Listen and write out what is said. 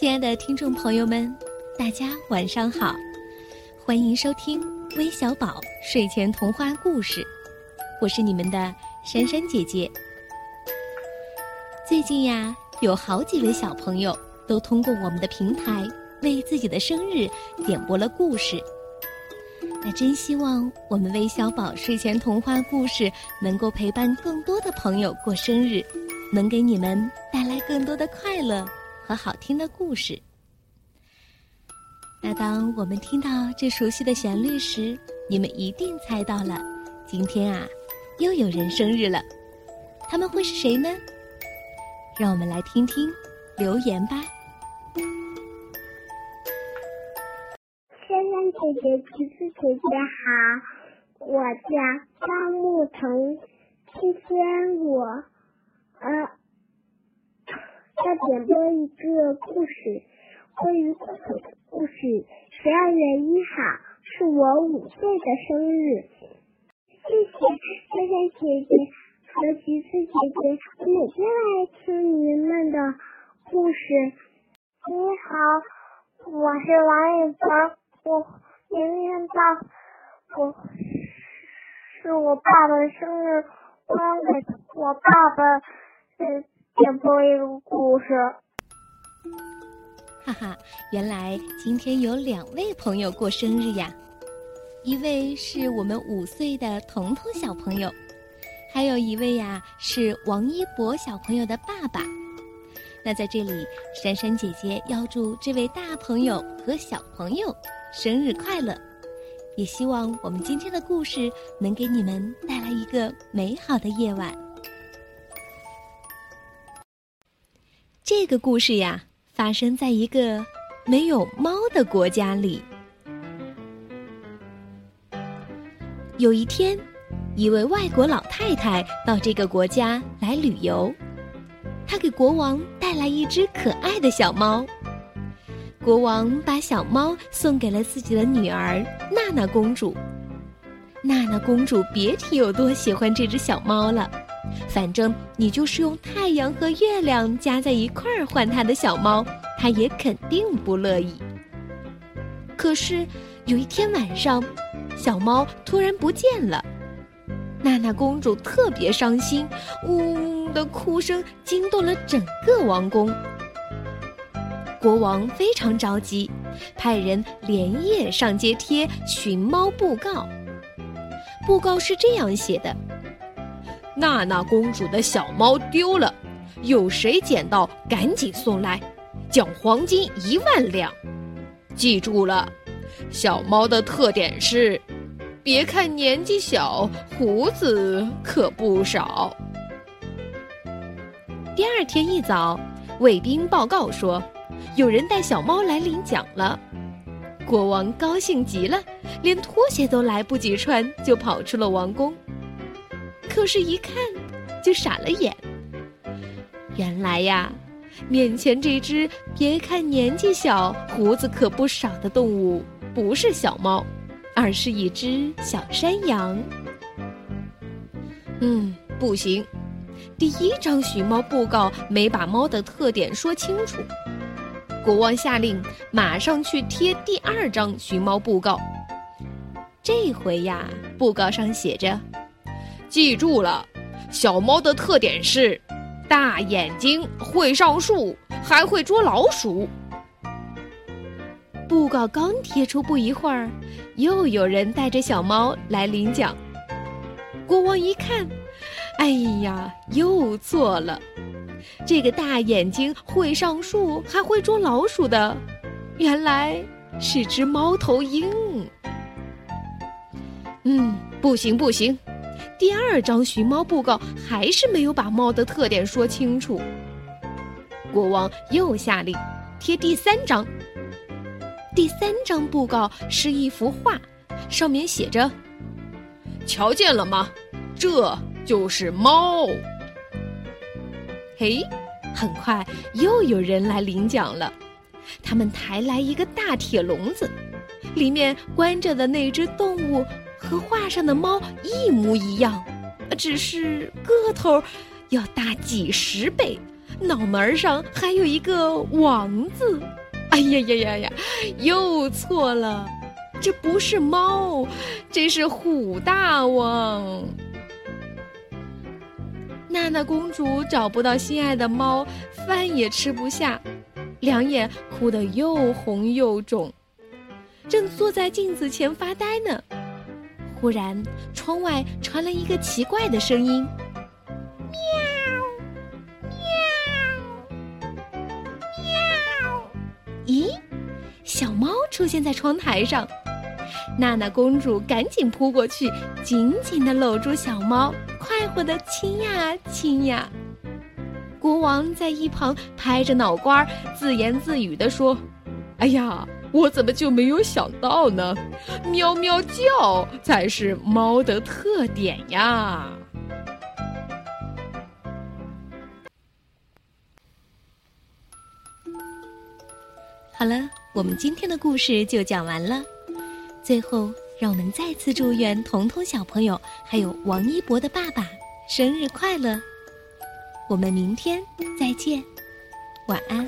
亲爱的听众朋友们，大家晚上好，欢迎收听微小宝睡前童话故事，我是你们的珊珊姐姐。最近呀，有好几位小朋友都通过我们的平台为自己的生日点播了故事。那真希望我们微小宝睡前童话故事能够陪伴更多的朋友过生日，能给你们带来更多的快乐。和好听的故事。那当我们听到这熟悉的旋律时，你们一定猜到了，今天啊，又有人生日了。他们会是谁呢？让我们来听听留言吧。珊珊姐姐、橘子姐姐好，我叫张木腾，今天我，呃。要点播一个故事，关于酷狗的故事。十二月一号是我五岁的生日，谢谢珊珊姐姐和橘子姐姐，我每天来听你们的故事。你好，我是王雨凡，我明天到，我是我爸爸生日，我想给我爸爸，嗯。点播一个故事，哈哈！原来今天有两位朋友过生日呀，一位是我们五岁的彤彤小朋友，还有一位呀是王一博小朋友的爸爸。那在这里，珊珊姐姐要祝这位大朋友和小朋友生日快乐，也希望我们今天的故事能给你们带来一个美好的夜晚。这个故事呀，发生在一个没有猫的国家里。有一天，一位外国老太太到这个国家来旅游，她给国王带来一只可爱的小猫。国王把小猫送给了自己的女儿娜娜公主。娜娜公主别提有多喜欢这只小猫了。反正你就是用太阳和月亮加在一块儿换他的小猫，他也肯定不乐意。可是有一天晚上，小猫突然不见了，娜娜公主特别伤心，呜呜的哭声惊动了整个王宫。国王非常着急，派人连夜上街贴寻猫布告。布告是这样写的。娜娜公主的小猫丢了，有谁捡到赶紧送来，奖黄金一万两。记住了，小猫的特点是，别看年纪小，胡子可不少。第二天一早，卫兵报告说，有人带小猫来领奖了。国王高兴极了，连拖鞋都来不及穿，就跑出了王宫。可是，一看就傻了眼。原来呀，面前这只别看年纪小、胡子可不少的动物，不是小猫，而是一只小山羊。嗯，不行，第一张寻猫布告没把猫的特点说清楚。国王下令，马上去贴第二张寻猫布告。这回呀，布告上写着。记住了，小猫的特点是大眼睛，会上树，还会捉老鼠。布告刚贴出不一会儿，又有人带着小猫来领奖。国王一看，哎呀，又错了。这个大眼睛，会上树，还会捉老鼠的，原来是只猫头鹰。嗯，不行不行。第二张寻猫布告还是没有把猫的特点说清楚。国王又下令贴第三张。第三张布告是一幅画，上面写着：“瞧见了吗？这就是猫。”嘿，很快又有人来领奖了。他们抬来一个大铁笼子，里面关着的那只动物。和画上的猫一模一样，只是个头要大几十倍，脑门上还有一个王字。哎呀呀呀呀，又错了，这不是猫，这是虎大王。娜娜公主找不到心爱的猫，饭也吃不下，两眼哭得又红又肿，正坐在镜子前发呆呢。忽然，窗外传来一个奇怪的声音：“喵，喵，喵！”咦，小猫出现在窗台上。娜娜公主赶紧扑过去，紧紧地搂住小猫，快活地亲呀亲呀。国王在一旁拍着脑瓜，自言自语的说：“哎呀！”我怎么就没有想到呢？喵喵叫才是猫的特点呀！好了，我们今天的故事就讲完了。最后，让我们再次祝愿彤彤小朋友还有王一博的爸爸生日快乐！我们明天再见，晚安。